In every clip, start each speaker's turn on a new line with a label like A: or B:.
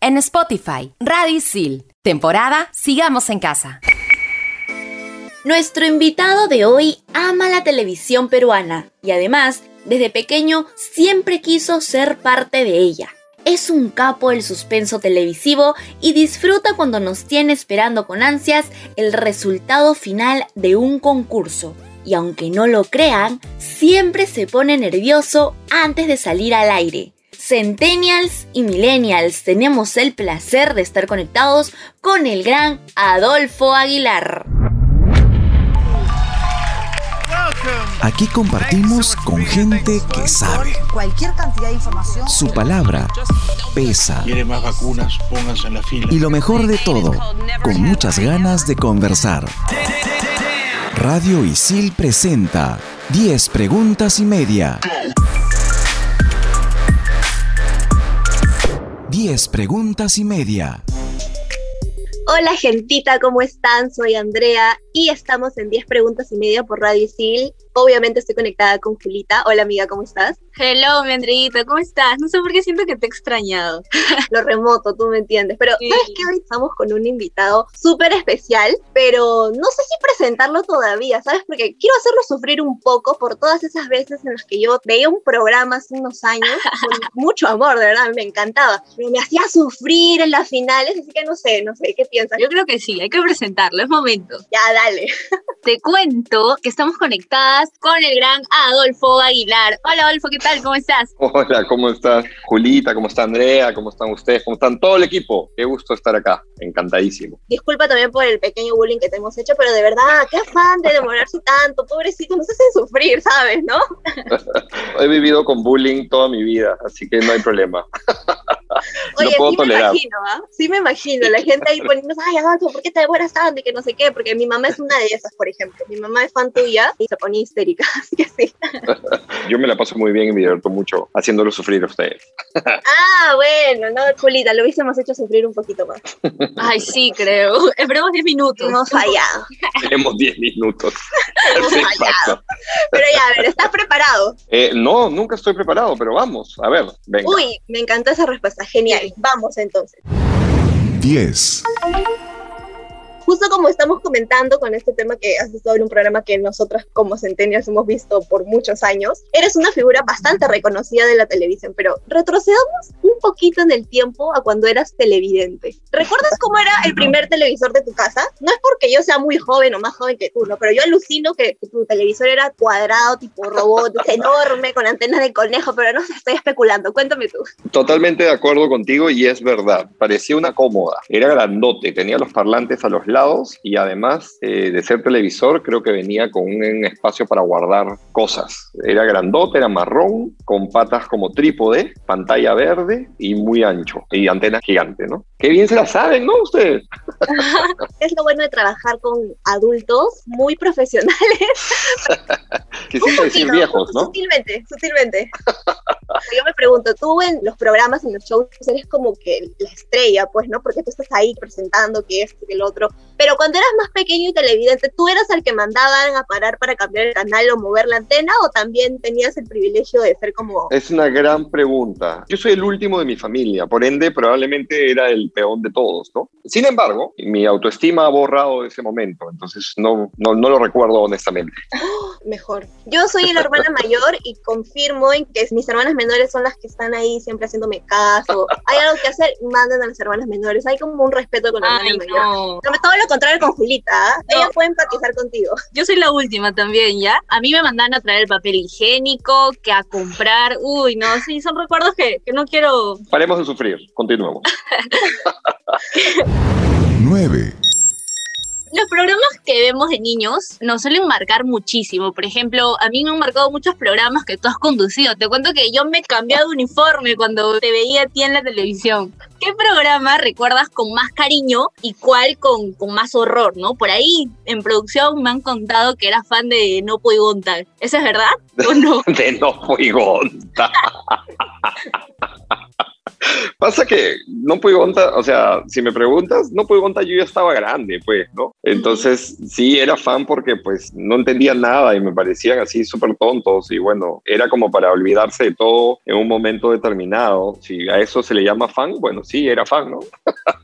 A: En Spotify, Radisil. Temporada Sigamos en Casa.
B: Nuestro invitado de hoy ama la televisión peruana y además, desde pequeño, siempre quiso ser parte de ella. Es un capo del suspenso televisivo y disfruta cuando nos tiene esperando con ansias el resultado final de un concurso. Y aunque no lo crean, siempre se pone nervioso antes de salir al aire. Centennials y Millennials, tenemos el placer de estar conectados con el gran Adolfo Aguilar.
C: Aquí compartimos con gente que sabe.
D: Cualquier cantidad de información.
C: Su palabra pesa.
E: ¿Quiere más vacunas? Pónganse en la fila.
C: Y lo mejor de todo, con muchas ganas de conversar. Radio Isil presenta 10 preguntas y media. 10 preguntas y media.
B: Hola gentita, ¿cómo están? Soy Andrea y estamos en 10 preguntas y media por Radio Isil. Obviamente estoy conectada con Julita. Hola amiga, ¿cómo estás?
F: Hello, mi Andreita, ¿cómo estás? No sé por qué siento que te he extrañado.
B: Lo remoto, tú me entiendes. Pero ¿sabes qué? Hoy estamos con un invitado súper especial, pero no sé si presentarlo todavía, ¿sabes? Porque quiero hacerlo sufrir un poco por todas esas veces en las que yo veía un programa hace unos años con mucho amor, de verdad, me encantaba. Pero me hacía sufrir en las finales, así que no sé, no sé, ¿qué piensas?
F: Yo creo que sí, hay que presentarlo, es momento.
B: Ya, dale.
F: Te cuento que estamos conectadas con el gran Adolfo Aguilar. Hola Adolfo, ¿qué tal? ¿Cómo estás?
G: Hola, ¿cómo estás? Julita, ¿cómo está Andrea? ¿Cómo están ustedes? ¿Cómo están todo el equipo? Qué gusto estar acá, encantadísimo.
B: Disculpa también por el pequeño bullying que te hemos hecho, pero de verdad, qué afán de demorarse tanto, pobrecito, nos hacen sufrir, ¿sabes? ¿No?
G: He vivido con bullying toda mi vida, así que no hay problema.
B: Oye,
G: puedo
B: sí
G: tolerar.
B: me imagino, ¿ah? Sí me imagino, la gente ahí poniéndose, ay, Adolfo, ¿por qué te demoras tanto? Y que no sé qué, porque mi mamá es una de esas, por ejemplo. Mi mamá es fan tuya y se ponía histérica, así que sí.
G: Yo me la paso muy bien y me divierto mucho haciéndolo sufrir a ustedes.
B: Ah, bueno, no, Julita, lo hubiésemos hecho sufrir un poquito más.
F: Ay, sí, creo. Esperemos 10 minutos.
B: Hemos fallado,
G: Tenemos 10 minutos.
B: hemos fallado. Pero ya, a ver, ¿estás preparado?
G: Eh, no, nunca estoy preparado, pero vamos, a ver, venga.
B: Uy, me encantó esa respuesta, genial. Vamos entonces.
C: 10.
B: Justo como estamos comentando con este tema que has estado en un programa que nosotras como Centennials hemos visto por muchos años, eres una figura bastante reconocida de la televisión, pero retrocedamos un poquito en el tiempo a cuando eras televidente. ¿Recuerdas cómo era el primer televisor de tu casa? No es porque yo sea muy joven o más joven que tú, ¿no? Pero yo alucino que tu televisor era cuadrado, tipo robot, enorme, con antenas de conejo, pero no sé, estoy especulando. Cuéntame tú.
G: Totalmente de acuerdo contigo y es verdad. Parecía una cómoda. Era grandote, tenía los parlantes a los lados y además eh, de ser televisor creo que venía con un espacio para guardar cosas. Era grandote, era marrón, con patas como trípode, pantalla verde y muy ancho y antena gigante, ¿no? Qué bien se la saben, ¿no? Ustedes.
B: Es lo bueno de trabajar con adultos muy profesionales.
G: Quisiste decir viejos, ¿no?
B: Sutilmente, sutilmente. Yo me pregunto, tú en los programas, en los shows, eres como que la estrella, pues, ¿no? Porque tú estás ahí presentando que esto, que el otro. Pero cuando eras más pequeño y televidente, ¿tú eras el que mandaban a parar para cambiar el canal o mover la antena? ¿O también tenías el privilegio de ser como...
G: Es una gran pregunta. Yo soy el último de mi familia, por ende probablemente era el peón de todos, ¿no? Sin embargo, mi autoestima ha borrado ese momento, entonces no, no, no lo recuerdo honestamente.
B: mejor. Yo soy la hermana mayor y confirmo en que mis hermanas menores son las que están ahí siempre haciéndome caso. Hay algo que hacer, manden a las hermanas menores. Hay como un respeto con la hermana mayor.
F: no.
B: Pero todo lo contrario con Julita. ¿ah?
F: No.
B: Ella puede empatizar contigo.
F: Yo soy la última también, ¿ya? A mí me mandan a traer el papel higiénico, que a comprar. Uy, no, sí, son recuerdos que, que no quiero.
G: Paremos de sufrir, continuemos.
C: 9.
F: Los programas que vemos de niños nos suelen marcar muchísimo. Por ejemplo, a mí me han marcado muchos programas que tú has conducido. Te cuento que yo me cambié de uniforme cuando te veía a ti en la televisión. ¿Qué programa recuerdas con más cariño y cuál con, con más horror, no? Por ahí en producción me han contado que eras fan de No Puedo Contar. ¿Eso es verdad o no?
G: de no fui gonta. Pasa que no fui gonta, o sea, si me preguntas, no fui gonta, yo ya estaba grande, pues, ¿no? Entonces, sí, era fan porque, pues, no entendía nada y me parecían así súper tontos y bueno, era como para olvidarse de todo en un momento determinado. Si a eso se le llama fan, bueno, sí, era fan, ¿no?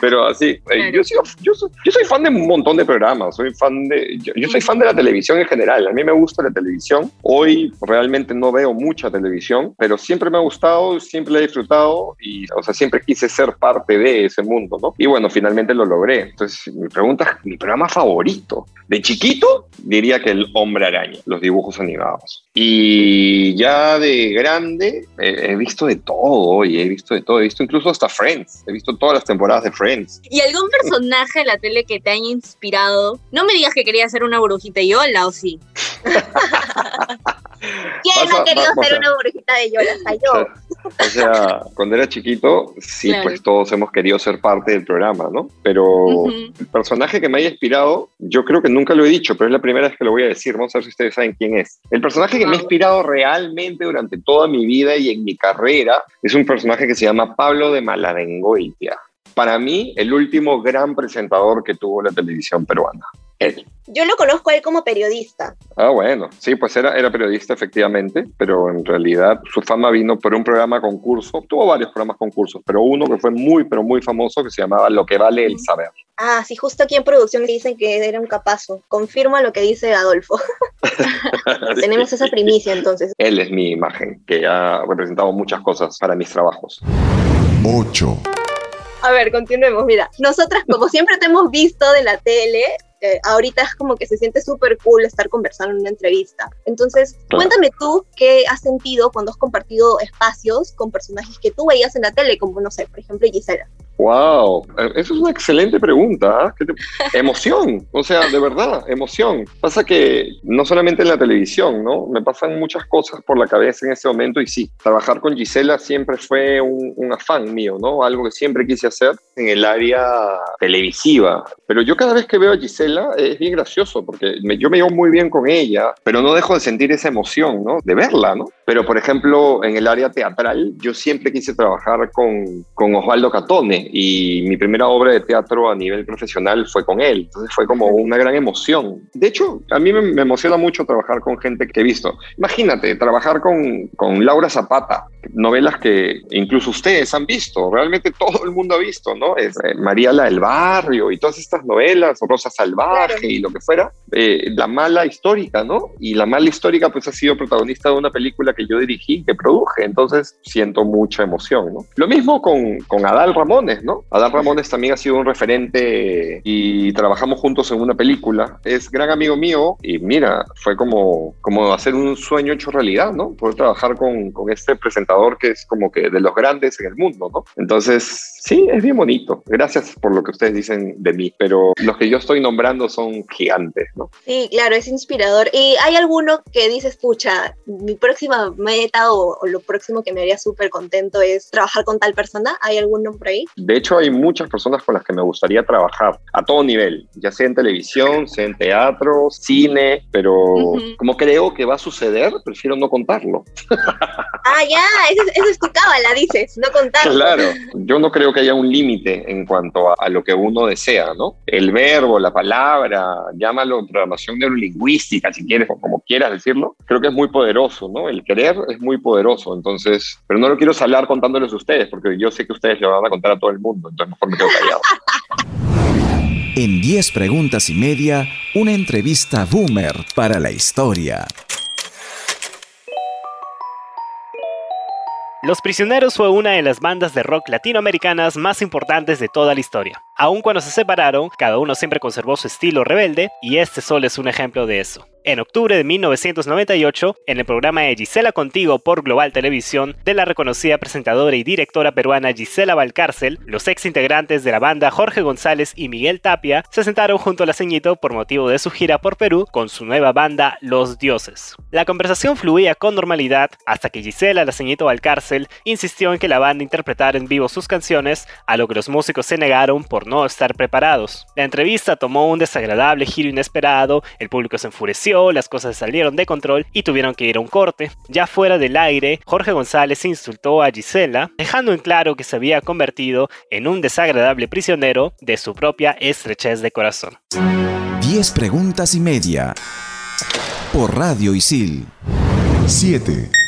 G: Pero así, eh, yo, soy, yo, soy, yo, soy, fan de un montón de programas, soy fan de, yo, yo, soy fan de la televisión en general, a mí me gusta la televisión, hoy realmente no veo mucha televisión, pero siempre me ha gustado, siempre la he disfrutado y, o sea, siempre quise ser parte de ese mundo, ¿no? Y bueno, finalmente lo logré. Entonces, mi pregunta es, mi programa favorito, de chiquito, diría que El Hombre Araña, los dibujos animados. Y ya de grande, he visto de todo, y he visto de todo, he visto incluso hasta Friends, he visto todas las temporadas de Friends.
F: ¿Y algún personaje de la tele que te haya inspirado? No me digas que quería ser una brujita Yola, ¿o sí? ¿Quién no ha querido ser una brujita de Yola? Hasta yo.
G: O sea, cuando era chiquito, sí, claro. pues todos hemos querido ser parte del programa, ¿no? Pero uh -huh. el personaje que me haya inspirado, yo creo que nunca lo he dicho, pero es la primera vez que lo voy a decir. Vamos a ver si ustedes saben quién es. El personaje que me ha inspirado realmente durante toda mi vida y en mi carrera es un personaje que se llama Pablo de Maladengoitia. Para mí, el último gran presentador que tuvo la televisión peruana. Él.
B: Yo lo conozco a él como periodista.
G: Ah, bueno, sí, pues era, era periodista efectivamente, pero en realidad su fama vino por un programa concurso. Tuvo varios programas concursos, pero uno que fue muy, pero muy famoso que se llamaba Lo que vale el saber.
B: Ah, sí, justo aquí en producción dicen que era un capazo. Confirma lo que dice Adolfo. Tenemos esa primicia entonces.
G: Él es mi imagen, que ha representado muchas cosas para mis trabajos.
C: 8.
B: A ver, continuemos. Mira, nosotras como siempre te hemos visto de la tele, eh, ahorita es como que se siente súper cool estar conversando en una entrevista. Entonces, cuéntame tú qué has sentido cuando has compartido espacios con personajes que tú veías en la tele, como, no sé, por ejemplo, Gisela.
G: Wow, eso es una excelente pregunta. ¿eh? Te... Emoción, o sea, de verdad, emoción. Pasa que no solamente en la televisión, ¿no? Me pasan muchas cosas por la cabeza en este momento y sí, trabajar con Gisela siempre fue un, un afán mío, ¿no? Algo que siempre quise hacer en el área televisiva. Pero yo cada vez que veo a Gisela es bien gracioso porque me, yo me llevo muy bien con ella, pero no dejo de sentir esa emoción, ¿no? De verla, ¿no? Pero, por ejemplo, en el área teatral, yo siempre quise trabajar con, con Osvaldo Catone y mi primera obra de teatro a nivel profesional fue con él. Entonces fue como una gran emoción. De hecho, a mí me, me emociona mucho trabajar con gente que he visto. Imagínate, trabajar con, con Laura Zapata, novelas que incluso ustedes han visto, realmente todo el mundo ha visto, ¿no? Es eh, María la del Barrio y todas estas novelas, Rosa Salvaje claro. y lo que fuera. Eh, la mala histórica, ¿no? Y la mala histórica pues ha sido protagonista de una película que yo dirigí, que produje, entonces siento mucha emoción, ¿no? Lo mismo con, con Adal Ramones, ¿no? Adal Ramones también ha sido un referente y trabajamos juntos en una película. Es gran amigo mío y mira, fue como, como hacer un sueño hecho realidad, ¿no? Poder trabajar con, con este presentador que es como que de los grandes en el mundo, ¿no? Entonces, sí, es bien bonito. Gracias por lo que ustedes dicen de mí, pero los que yo estoy nombrando son gigantes, ¿no?
B: Sí, claro, es inspirador. ¿Y hay alguno que dices, pucha, mi próxima meta o, o lo próximo que me haría súper contento es trabajar con tal persona? ¿Hay alguno por ahí?
G: De hecho, hay muchas personas con las que me gustaría trabajar a todo nivel, ya sea en televisión, sea en teatro, cine, pero uh -huh. como creo que va a suceder, prefiero no contarlo.
B: ah, ya, eso, eso es tu cábala, dices, no contarlo.
G: Claro, yo no creo que haya un límite en cuanto a, lo que uno desea, ¿no? El verbo, la palabra, llámalo programación neurolingüística, si quieres, o como quieras decirlo, creo que es muy poderoso, ¿no? El querer es muy poderoso, entonces, pero no lo quiero salar contándoles a ustedes, porque yo sé que ustedes le van a contar a todo el mundo, entonces mejor me quedo callado.
C: En 10 preguntas y media, una entrevista boomer para la historia.
H: Los Prisioneros fue una de las bandas de rock latinoamericanas más importantes de toda la historia. Aun cuando se separaron, cada uno siempre conservó su estilo rebelde, y este solo es un ejemplo de eso. En octubre de 1998, en el programa de Gisela Contigo por Global Televisión de la reconocida presentadora y directora peruana Gisela Valcárcel, los ex integrantes de la banda Jorge González y Miguel Tapia se sentaron junto a la ceñito por motivo de su gira por Perú con su nueva banda Los Dioses. La conversación fluía con normalidad hasta que Gisela la ceñito Valcárcel insistió en que la banda interpretara en vivo sus canciones, a lo que los músicos se negaron no estar preparados. La entrevista tomó un desagradable giro inesperado, el público se enfureció las cosas salieron de control y tuvieron que ir a un corte. Ya fuera del aire, Jorge González insultó a Gisela, dejando en claro que se había convertido en un desagradable prisionero de su propia estrechez de corazón.
C: 10 preguntas y media. Por Radio Isil. 7.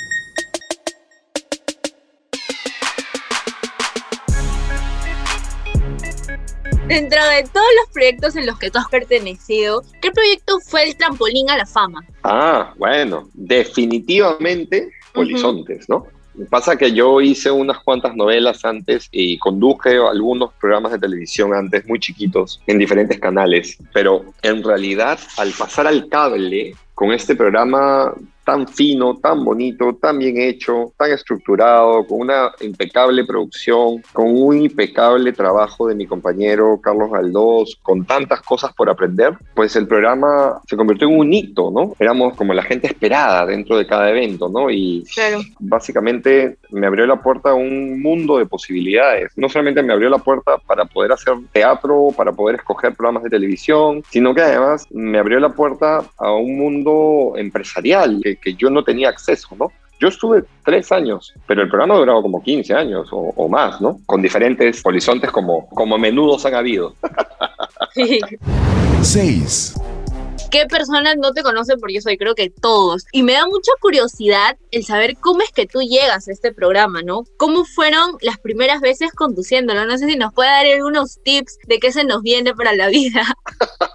F: Dentro de todos los proyectos en los que tú has pertenecido, ¿qué proyecto fue el trampolín a la fama?
G: Ah, bueno, definitivamente Horizontes, ¿no? Pasa que yo hice unas cuantas novelas antes y conduje algunos programas de televisión antes muy chiquitos en diferentes canales, pero en realidad al pasar al cable con este programa tan fino, tan bonito, tan bien hecho, tan estructurado, con una impecable producción, con un impecable trabajo de mi compañero Carlos Galdós, con tantas cosas por aprender, pues el programa se convirtió en un hito, ¿no? Éramos como la gente esperada dentro de cada evento, ¿no? Y básicamente me abrió la puerta a un mundo de posibilidades. No solamente me abrió la puerta para poder hacer teatro, para poder escoger programas de televisión, sino que además me abrió la puerta a un mundo empresarial que que, yo no tenía acceso, ¿no? Yo estuve tres años, pero el programa duraba como 15 años o, más, ¿no? Con diferentes horizontes como, como menudos han habido.
C: Seis.
F: ¿Qué personas no te conocen por Yo Soy? Creo que todos. Y me da mucha curiosidad el saber cómo es que tú llegas a este programa, ¿no? ¿Cómo fueron las primeras veces conduciéndolo? No sé si nos puede dar algunos tips de qué se nos viene para la vida.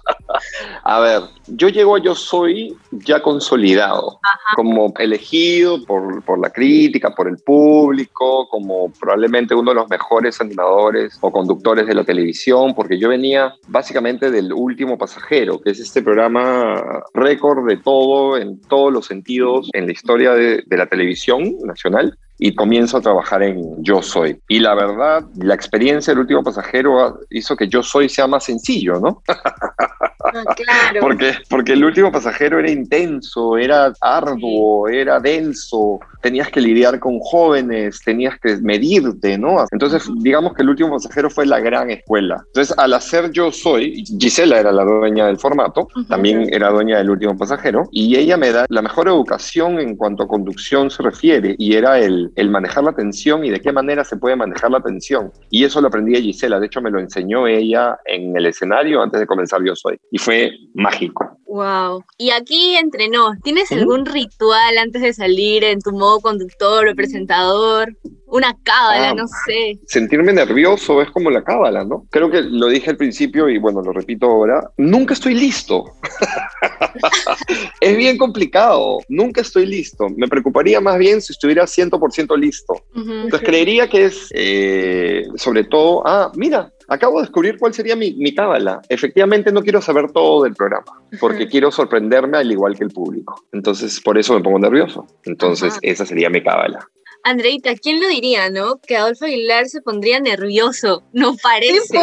G: A ver, yo llego a Yo Soy ya consolidado, como elegido por, por, la crítica, por el público, como probablemente uno de los mejores animadores o conductores de la televisión, porque yo venía básicamente del último pasajero, que es este programa récord de todo, en todos los sentidos, en la historia de, de la televisión nacional y comienzo a trabajar en Yo Soy. Y la verdad, la experiencia del último pasajero hizo que Yo Soy sea más sencillo, ¿no?
F: Ah, claro.
G: porque, porque el último pasajero era intenso, era arduo, era denso, tenías que lidiar con jóvenes, tenías que medirte, ¿no? Entonces, digamos que el último pasajero fue la gran escuela. Entonces, al hacer Yo Soy, Gisela era la dueña del formato, también era dueña del último pasajero, y ella me da la mejor educación en cuanto a conducción se refiere, y era el el, manejar la atención y de qué manera se puede manejar la atención. Y eso lo aprendí a Gisela, de hecho me lo enseñó ella en el escenario antes de comenzar Yo Soy. Y fue mágico.
F: Wow. Y aquí entre nos, ¿tienes algún ritual antes de salir en tu modo conductor o presentador? Una cábala, ah, no sé.
G: Sentirme nervioso es como la cábala, ¿no? Creo que lo dije al principio y bueno, lo repito ahora. Nunca estoy listo. es bien complicado. Nunca estoy listo. Me preocuparía más bien si estuviera 100% listo. Entonces creería que es eh, sobre todo, ah, mira, acabo de descubrir cuál sería mi, mi cábala. Efectivamente no quiero saber todo del programa, porque quiero sorprenderme al igual que el público. Entonces por eso me pongo nervioso. Entonces esa sería mi cábala.
F: Andreita, ¿quién lo diría, no? Que Adolfo Aguilar se pondría nervioso. No parece.
B: Sí,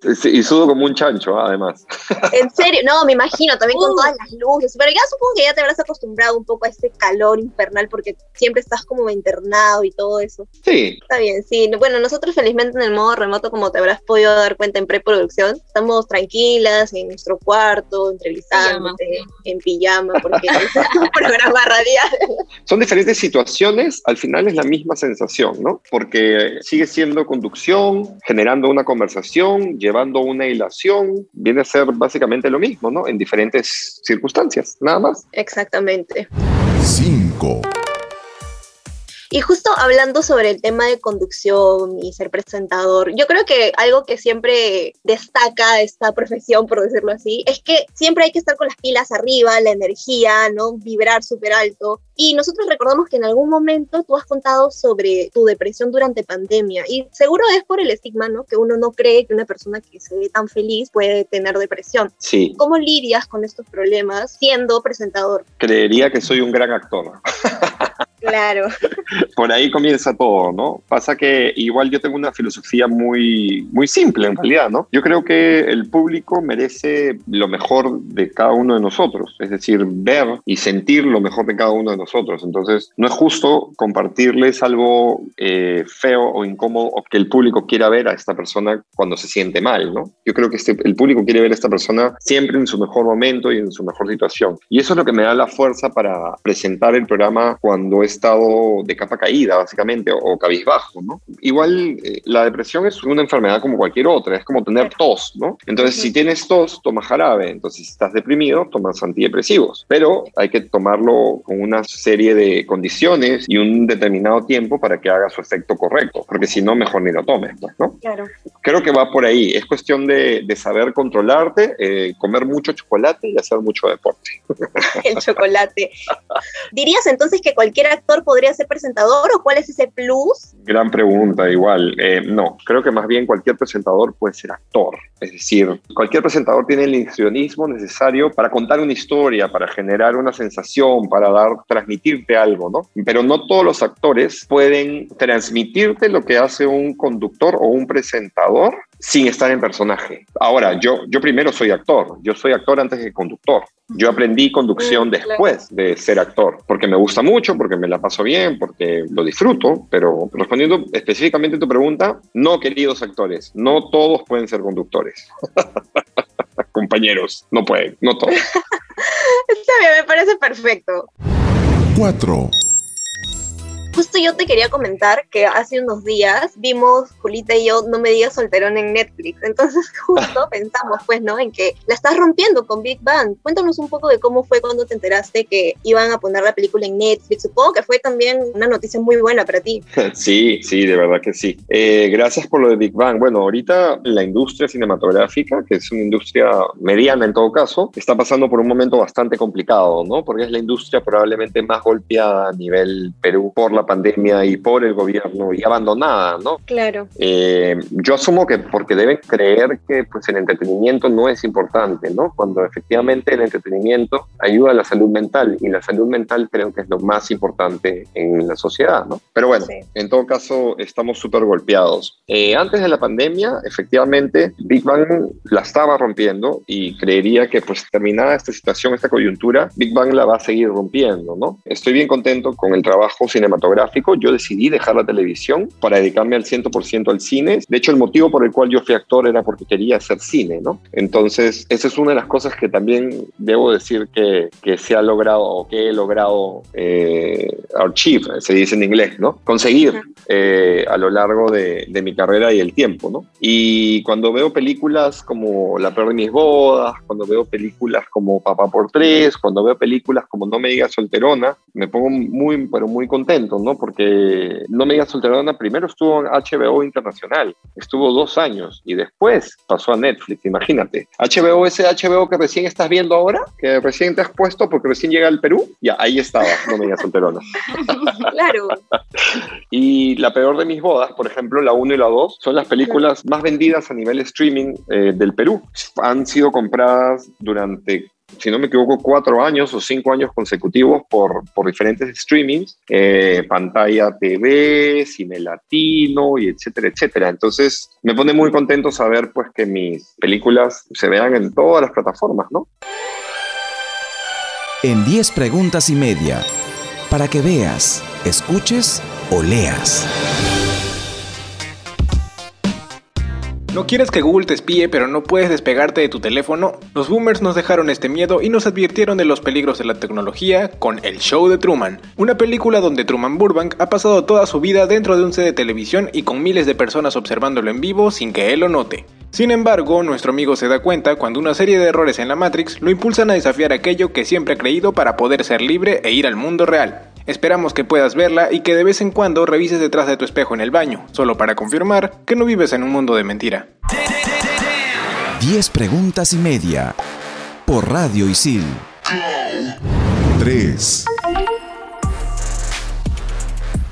B: pues.
G: y sudo como un chancho, además.
B: En serio, no, me imagino, también con todas las luces. Pero ya supongo que ya te habrás acostumbrado un poco a este calor infernal porque siempre estás como internado y todo eso.
G: Sí.
B: Está bien, sí. Bueno, nosotros felizmente en el modo remoto, como te habrás podido dar cuenta en preproducción, estamos tranquilas en nuestro cuarto, entrevistándote, en pijama, porque es un programa radial.
G: Son diferentes situaciones al final es la misma sensación, ¿no? Porque sigue siendo conducción, generando una conversación, llevando una hilación, viene a ser básicamente lo mismo, ¿no? En diferentes circunstancias, nada más.
B: Exactamente.
C: 5.
B: Y justo hablando sobre el tema de conducción y ser presentador, yo creo que algo que siempre destaca esta profesión, por decirlo así, es que siempre hay que estar con las pilas arriba, la energía, ¿no? Vibrar súper alto. Y nosotros recordamos que en algún momento tú has contado sobre tu depresión durante pandemia y seguro es por el estigma, ¿no? Que uno no cree que una persona que se ve tan feliz puede tener depresión.
G: Sí.
B: ¿Cómo lidias con estos problemas siendo presentador?
G: Creería que soy un gran actor.
B: Claro.
G: Por ahí comienza todo, ¿no? Pasa que igual yo tengo una filosofía muy, muy simple en realidad, ¿no? Yo creo que el público merece lo mejor de cada uno de nosotros, es decir, ver y sentir lo mejor de cada uno de nosotros. Entonces, no es justo compartirles algo eh, feo o incómodo o que el público quiera ver a esta persona cuando se siente mal, ¿no? Yo creo que este, el público quiere ver a esta persona siempre en su mejor momento y en su mejor situación. Y eso es lo que me da la fuerza para presentar el programa cuando es estado de capa caída, básicamente, o, cabizbajo, ¿no? Igual eh, la depresión es una enfermedad como cualquier otra, es como tener tos, ¿no? Entonces, si tienes tos, toma jarabe, entonces si estás deprimido, tomas antidepresivos, pero hay que tomarlo con una serie de condiciones y un determinado tiempo para que haga su efecto correcto, porque si no, mejor ni lo tomes, pues, ¿no?
B: Claro.
G: Creo que va por ahí, es cuestión de, de saber controlarte, eh, comer mucho chocolate y hacer mucho deporte.
B: El chocolate. ¿Dirías entonces que cualquier actor podría ser presentador o cuál es ese plus?
G: Gran pregunta, igual. Eh, no, creo que más bien cualquier presentador puede ser actor. Es decir, cualquier presentador tiene el histrionismo necesario para contar una historia, para generar una sensación, para dar, transmitirte algo, ¿no? Pero no todos los actores pueden transmitirte lo que hace un conductor o un presentador sin estar en personaje. Ahora, yo, yo primero soy actor, yo soy actor antes que conductor. Yo aprendí conducción después de ser actor, porque me gusta mucho, porque me la paso bien, porque lo disfruto, pero respondiendo específicamente a tu pregunta, no, queridos actores, no todos pueden ser conductores. Compañeros, no pueden, no todos.
B: Está bien, me parece perfecto.
C: 4.
B: Justo yo te quería comentar que hace unos días vimos Julita y yo No me digas solterón en Netflix. Entonces justo pensamos pues, ¿no? En que la estás rompiendo con Big Bang. Cuéntanos un poco de cómo fue cuando te enteraste que iban a poner la película en Netflix. Supongo que fue también una noticia muy buena para ti.
G: Sí, sí, de verdad que sí. Eh, gracias por lo de Big Bang. Bueno, ahorita la industria cinematográfica, que es una industria mediana en todo caso, está pasando por un momento bastante complicado, ¿no? Porque es la industria probablemente más golpeada a nivel Perú por la pandemia y por el gobierno y abandonada, ¿no?
B: Claro.
G: Eh, yo asumo que porque deben creer que pues, el entretenimiento no es importante, ¿no? Cuando efectivamente el entretenimiento ayuda a la salud mental y la salud mental creo que es lo más importante en la sociedad, ¿no? Pero bueno,
B: Sí.
G: en todo caso estamos súper golpeados. Eh, antes de la pandemia, efectivamente, Big Bang la estaba rompiendo y creería que pues terminada esta situación, esta coyuntura, Big Bang la va a seguir rompiendo, ¿no? Estoy bien contento con el trabajo cinematográfico. Yo decidí dejar la televisión para dedicarme al 100% al cine. De hecho, el motivo por el cual yo fui actor era porque quería hacer cine, ¿no? Entonces, esa es una de las cosas que también debo decir que, que se ha logrado o que he logrado eh, achieve, se dice en inglés, ¿no? Conseguir eh, a lo largo de, de mi carrera y el tiempo, ¿no? Y cuando veo películas como La peor de mis bodas, cuando veo películas como Papá por tres, cuando veo películas como No me digas solterona, me pongo muy, pero muy contento, ¿no? Porque No me digas solterona primero estuvo en HBO Internacional, estuvo dos años y después pasó a Netflix, imagínate. HBO, ese HBO que recién estás viendo ahora, que recién te has puesto porque recién llega al Perú, ya ahí estaba, No me digas solterona.
B: claro.
G: Y la peor de mis bodas, por ejemplo, la 1 y la 2, son las películas más vendidas a nivel streaming eh, del Perú. Han sido compradas durante, si no me equivoco, cuatro años o cinco años consecutivos por, por diferentes streamings, eh, Pantalla TV, Cine Latino y etcétera, etcétera. Entonces, me pone muy contento saber pues que mis películas se vean en todas las plataformas, ¿no?
C: En 10 preguntas y media. Para que veas, escuches o leas.
I: ¿No quieres que Google te espíe pero no puedes despegarte de tu teléfono? Los boomers nos dejaron este miedo y nos advirtieron de los peligros de la tecnología con El Show de Truman, una película donde Truman Burbank ha pasado toda su vida dentro de un set de televisión y con miles de personas observándolo en vivo sin que él lo note. Sin embargo, nuestro amigo se da cuenta cuando una serie de errores en la Matrix lo impulsan a desafiar aquello que siempre ha creído para poder ser libre e ir al mundo real. Esperamos que puedas verla y que de vez en cuando revises detrás de tu espejo en el baño, solo para confirmar que no vives en un mundo de mentira.
C: 10 preguntas y media. Por Radio Isil. 3.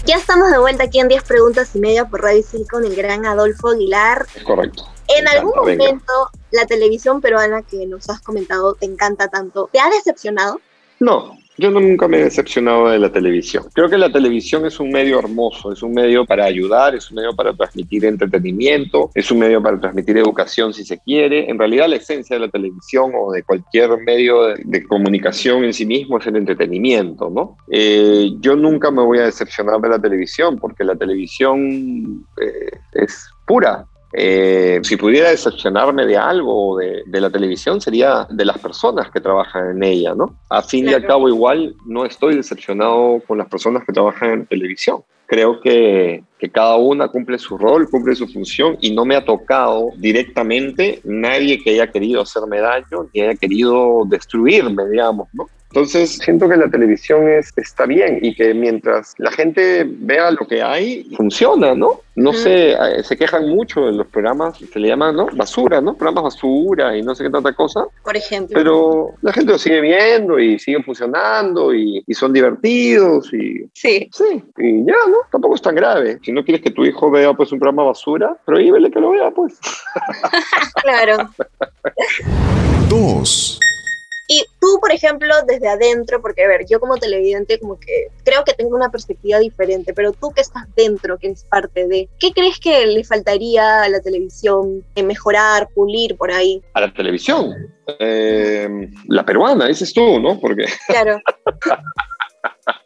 B: Ya estamos de vuelta aquí en 10 preguntas y media por Radio Isil con el gran Adolfo Aguilar.
G: Es correcto.
B: En algún
G: encanta, venga.
B: momento, la televisión peruana que nos has comentado te encanta tanto. ¿Te ha decepcionado?
G: No, yo nunca me he decepcionado de la televisión. Creo que la televisión es un medio hermoso, es un medio para ayudar, es un medio para transmitir entretenimiento, es un medio para transmitir educación si se quiere. En realidad la esencia de la televisión o de cualquier medio de, comunicación en sí mismo es el entretenimiento, ¿no? Eh, yo nunca me voy a decepcionar de la televisión porque la televisión eh, es pura, Eh, si pudiera decepcionarme de algo de, de, la televisión, sería de las personas que trabajan en ella, ¿no? A fin y al cabo, igual no estoy decepcionado con las personas que trabajan en televisión. Creo que, que cada una cumple su rol, cumple su función y no me ha tocado directamente nadie que haya querido hacerme daño ni haya querido destruirme, digamos, ¿no? Entonces, siento que la televisión es, está bien y que mientras la gente vea lo que hay, funciona, ¿no? No sé, eh, se quejan mucho de los programas, se le llaman, ¿no? Basura, ¿no? Programas basura y no sé qué tanta cosa.
B: Por ejemplo.
G: Pero la gente lo sigue viendo y siguen funcionando y, y son divertidos y...
B: Sí.
G: Sí, y ya, ¿no? Tampoco es tan grave. Si no quieres que tu hijo vea, pues, un programa basura, prohíbele que lo vea, pues.
B: claro.
C: Dos.
B: Y tú, por ejemplo, desde adentro, porque a ver, yo como televidente como que creo que tengo una perspectiva diferente, pero tú que estás dentro, que eres parte de, ¿qué crees que le faltaría a la televisión en mejorar, pulir por ahí?
G: A la televisión. Eh, la peruana, dices tú, ¿no? Porque...
B: Claro.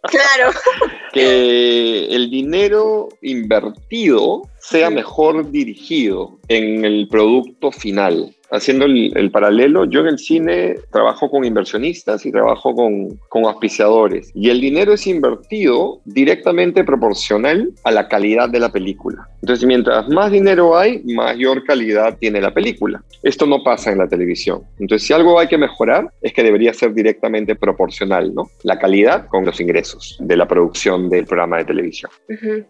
B: claro.
G: Que el dinero invertido sea mejor dirigido en el producto final haciendo el, el, paralelo, yo en el cine trabajo con inversionistas y trabajo con, con auspiciadores. Y el dinero es invertido directamente proporcional a la calidad de la película. Entonces, mientras más dinero hay, mayor calidad tiene la película. Esto no pasa en la televisión. Entonces, si algo hay que mejorar, es que debería ser directamente proporcional, ¿no? La calidad con los ingresos de la producción del programa de televisión.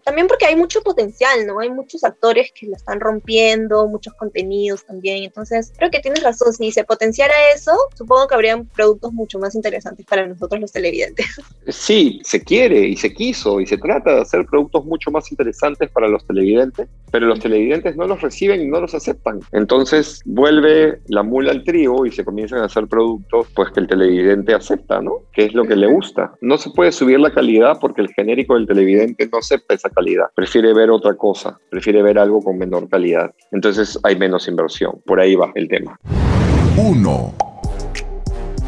B: También porque hay mucho potencial, ¿no? Hay muchos actores que la están rompiendo, muchos contenidos también. Entonces, creo que tienes razón. Si se potenciara eso, supongo que habrían productos mucho más interesantes para nosotros los televidentes.
G: Sí, se quiere y se quiso y se trata de hacer productos mucho más interesantes para los televidentes, pero los televidentes no los reciben y no los aceptan. Entonces vuelve la mula al trigo y se comienzan a hacer productos pues que el televidente acepta, ¿no? Que es lo que le gusta. No se puede subir la calidad porque el genérico del televidente no acepta esa calidad. Prefiere ver otra cosa, prefiere ver algo con menor calidad. Entonces hay menos inversión. Por ahí va el tema.
C: Uno.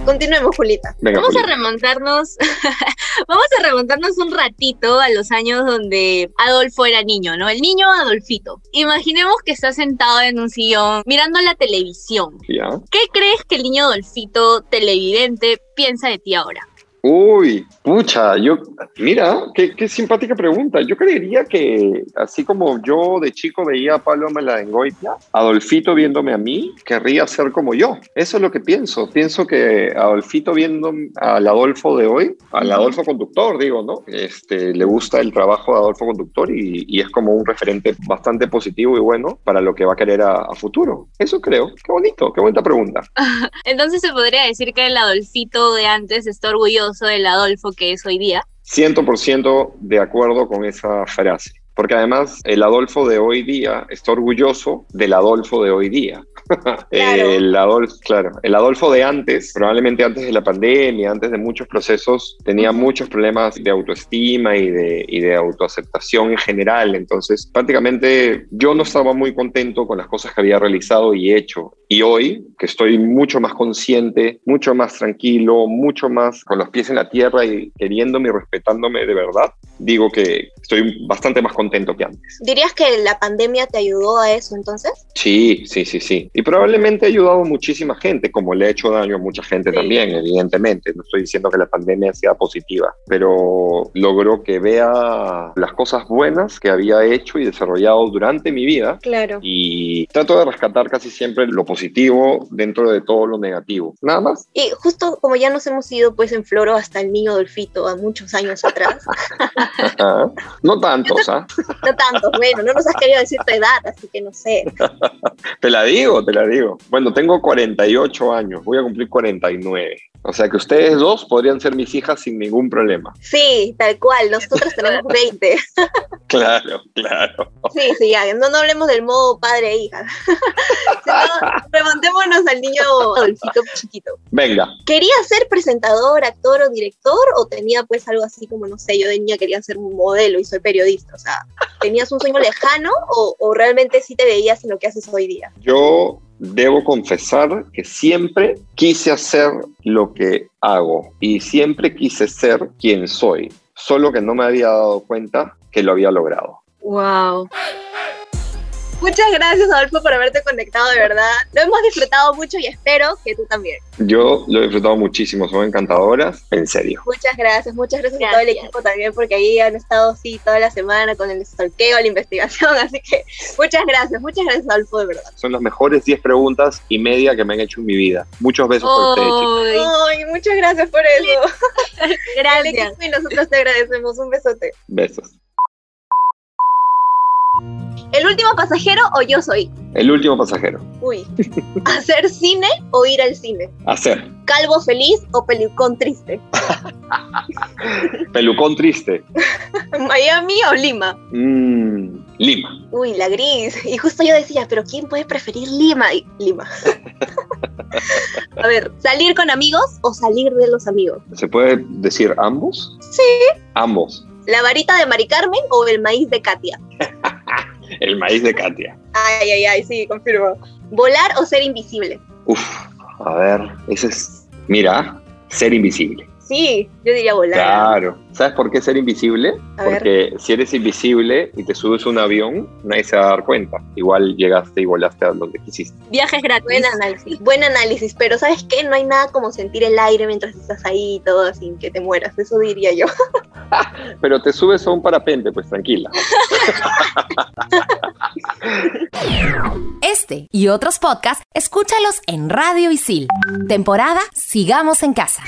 B: Continuemos, Julita.
G: Venga,
F: vamos
G: Julita.
F: a remontarnos, vamos a remontarnos un ratito a los años donde Adolfo era niño, ¿no? El niño Adolfito. Imaginemos que está sentado en un sillón mirando la televisión.
G: ¿Ya?
F: ¿Qué crees que el niño Adolfito televidente piensa de ti ahora?
G: Uy, pucha, yo, mira, qué, qué, simpática pregunta. Yo creería que, así como yo de chico veía a Pablo Maladengoitia, Adolfito viéndome a mí, querría ser como yo. Eso es lo que pienso. Pienso que Adolfito viendo al Adolfo de hoy, al Adolfo conductor, digo, ¿no? Este, le gusta el trabajo de Adolfo conductor y, y es como un referente bastante positivo y bueno para lo que va a querer a, a futuro. Eso creo. Qué bonito, qué bonita pregunta.
F: Entonces se podría decir que el Adolfito de antes está orgulloso del Adolfo que es hoy día.
G: 100% de acuerdo con esa frase. Porque además el Adolfo de hoy día está orgulloso del Adolfo de hoy día.
B: Claro.
G: el, Adolfo, claro, el Adolfo de antes, probablemente antes de la pandemia, antes de muchos procesos, tenía muchos problemas de autoestima y de, y de autoaceptación en general. Entonces, prácticamente yo no estaba muy contento con las cosas que había realizado y hecho. Y hoy, que estoy mucho más consciente, mucho más tranquilo, mucho más con los pies en la tierra y queriéndome y respetándome de verdad, digo que estoy bastante más contento que antes.
B: ¿Dirías que la pandemia te ayudó a eso entonces?
G: Sí, sí, sí, sí. Y probablemente ha ayudado a muchísima gente, como le ha hecho daño a mucha gente sí. también, evidentemente. No estoy diciendo que la pandemia sea positiva, pero logró que vea las cosas buenas que había hecho y desarrollado durante mi vida.
B: Claro.
G: Y trato de rescatar casi siempre lo positivo dentro de todo lo negativo. Nada más.
B: Y justo como ya nos hemos ido pues en Floro hasta el niño Dolfito a muchos años atrás.
G: no tantos, ¿ah?
B: ¿eh? No tantos, bueno, no nos has querido decir tu edad, así que no sé.
G: te la digo, te la digo. Bueno, tengo 48 años, voy a cumplir 49. O sea que ustedes dos podrían ser mis hijas sin ningún problema.
B: Sí, tal cual, nosotros tenemos 20.
G: claro, claro.
B: Sí, sí, ya, no, no hablemos del modo padre e hija. Sino, remontémonos al niño Adolfito chiquito.
G: Venga.
B: ¿Quería ser presentador, actor o director? ¿O tenía pues algo así como, no sé, yo de niña quería ser un modelo y soy periodista? O sea, ¿tenías un sueño lejano o, o realmente sí te veías en lo que haces hoy día?
G: Yo debo confesar que siempre quise hacer lo que hago y siempre quise ser quien soy, solo que no me había dado cuenta que lo había logrado.
F: Wow.
B: Muchas gracias, Adolfo, por haberte conectado, de verdad. Lo hemos disfrutado mucho y espero que tú también.
G: Yo lo he disfrutado muchísimo, son encantadoras, en serio.
B: Muchas gracias, muchas gracias, a todo el equipo también, porque ahí han estado sí toda la semana con el stalkeo, la investigación, así que muchas gracias, muchas gracias, Adolfo, de verdad.
G: Son las mejores 10 preguntas y media que me han hecho en mi vida. Muchos besos por ustedes, chicos.
B: Ay, muchas gracias por eso.
F: Gracias.
B: Y nosotros te agradecemos. Un besote.
G: Besos.
B: ¿El último pasajero o yo soy?
G: El último pasajero.
B: Uy. ¿Hacer cine o ir al cine?
G: Hacer.
B: ¿Calvo feliz o pelucón triste?
G: Pelucón triste.
B: ¿Miami o Lima?
G: Mm, Lima.
B: Uy, la gris. Y justo yo decía, ¿pero quién puede preferir Lima? Y- Lima. A ver, ¿salir con amigos o salir de los amigos?
G: ¿Se puede decir ambos?
B: Sí.
G: Ambos.
B: ¿La varita de Mari Carmen o el maíz de Katia?
G: El maíz de Katia.
B: Ay, ay, ay, sí, confirmo. ¿Volar o ser invisible?
G: Uf, a ver, ese es. Mira, ser invisible.
B: Sí, yo diría volar.
G: Claro. ¿Sabes por qué ser invisible?
B: A ver.
G: Porque si eres invisible y te subes a un avión, nadie se va a dar cuenta. Igual llegaste y volaste a donde quisiste.
F: Viajes gratis.
B: Buen análisis, buen análisis, pero ¿sabes qué? No hay nada como sentir el aire mientras estás ahí y todo sin que te mueras, eso diría yo.
G: Pero te subes a un parapente, pues tranquila.
A: Este y otros podcasts, escúchalos en Radio Isil. Temporada Sigamos en Casa.